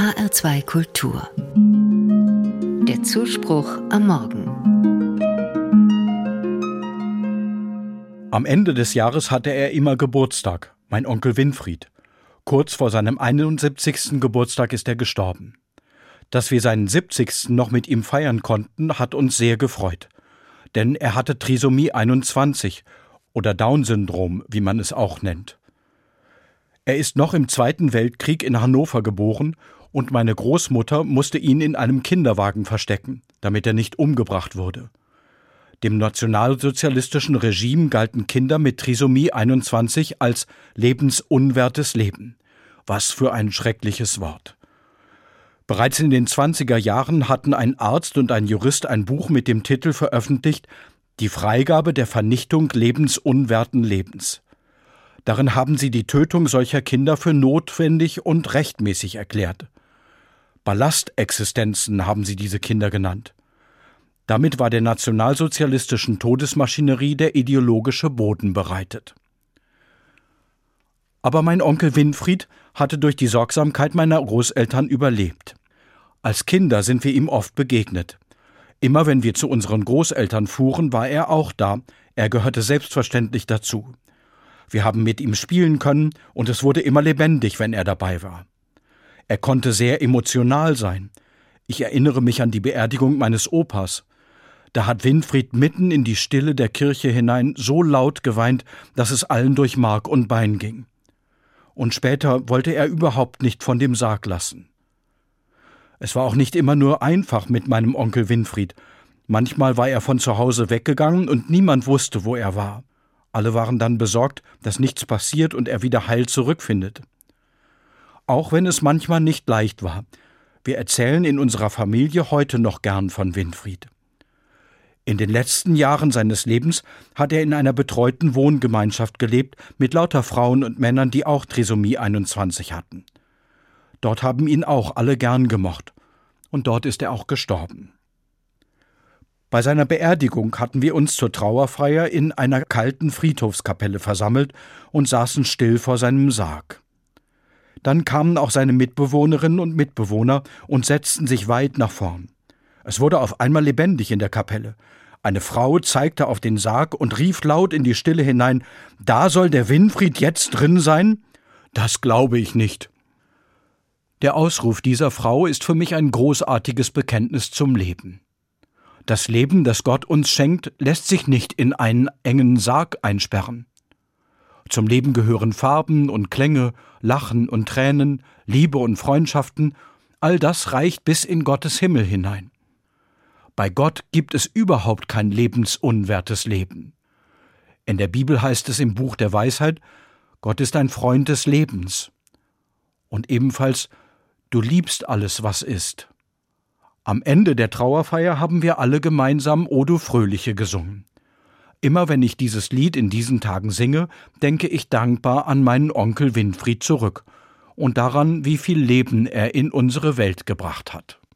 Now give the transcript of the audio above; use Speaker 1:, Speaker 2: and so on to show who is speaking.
Speaker 1: HR2 Kultur. Der Zuspruch am Morgen.
Speaker 2: Am Ende des Jahres hatte er immer Geburtstag, mein Onkel Winfried. Kurz vor seinem 71. Geburtstag ist er gestorben. Dass wir seinen 70. noch mit ihm feiern konnten, hat uns sehr gefreut. Denn er hatte Trisomie 21 oder Down-Syndrom, wie man es auch nennt. Er ist noch im Zweiten Weltkrieg in Hannover geboren und meine Großmutter musste ihn in einem Kinderwagen verstecken, damit er nicht umgebracht wurde. Dem nationalsozialistischen Regime galten Kinder mit Trisomie 21 als lebensunwertes Leben. Was für ein schreckliches Wort. Bereits in den 20er Jahren hatten ein Arzt und ein Jurist ein Buch mit dem Titel veröffentlicht Die Freigabe der Vernichtung lebensunwerten Lebens. Darin haben sie die Tötung solcher Kinder für notwendig und rechtmäßig erklärt. Ballastexistenzen haben sie diese Kinder genannt. Damit war der nationalsozialistischen Todesmaschinerie der ideologische Boden bereitet. Aber mein Onkel Winfried hatte durch die Sorgsamkeit meiner Großeltern überlebt. Als Kinder sind wir ihm oft begegnet. Immer wenn wir zu unseren Großeltern fuhren, war er auch da, er gehörte selbstverständlich dazu. Wir haben mit ihm spielen können, und es wurde immer lebendig, wenn er dabei war. Er konnte sehr emotional sein. Ich erinnere mich an die Beerdigung meines Opas. Da hat Winfried mitten in die Stille der Kirche hinein so laut geweint, dass es allen durch Mark und Bein ging. Und später wollte er überhaupt nicht von dem Sarg lassen. Es war auch nicht immer nur einfach mit meinem Onkel Winfried. Manchmal war er von zu Hause weggegangen und niemand wusste, wo er war. Alle waren dann besorgt, dass nichts passiert und er wieder heil zurückfindet. Auch wenn es manchmal nicht leicht war. Wir erzählen in unserer Familie heute noch gern von Winfried. In den letzten Jahren seines Lebens hat er in einer betreuten Wohngemeinschaft gelebt mit lauter Frauen und Männern, die auch Trisomie 21 hatten. Dort haben ihn auch alle gern gemocht. Und dort ist er auch gestorben. Bei seiner Beerdigung hatten wir uns zur Trauerfeier in einer kalten Friedhofskapelle versammelt und saßen still vor seinem Sarg. Dann kamen auch seine Mitbewohnerinnen und Mitbewohner und setzten sich weit nach vorn. Es wurde auf einmal lebendig in der Kapelle. Eine Frau zeigte auf den Sarg und rief laut in die Stille hinein Da soll der Winfried jetzt drin sein? Das glaube ich nicht. Der Ausruf dieser Frau ist für mich ein großartiges Bekenntnis zum Leben. Das Leben, das Gott uns schenkt, lässt sich nicht in einen engen Sarg einsperren. Zum Leben gehören Farben und Klänge, Lachen und Tränen, Liebe und Freundschaften, all das reicht bis in Gottes Himmel hinein. Bei Gott gibt es überhaupt kein lebensunwertes Leben. In der Bibel heißt es im Buch der Weisheit, Gott ist ein Freund des Lebens. Und ebenfalls, du liebst alles, was ist. Am Ende der Trauerfeier haben wir alle gemeinsam O du Fröhliche gesungen. Immer wenn ich dieses Lied in diesen Tagen singe, denke ich dankbar an meinen Onkel Winfried zurück und daran, wie viel Leben er in unsere Welt gebracht hat.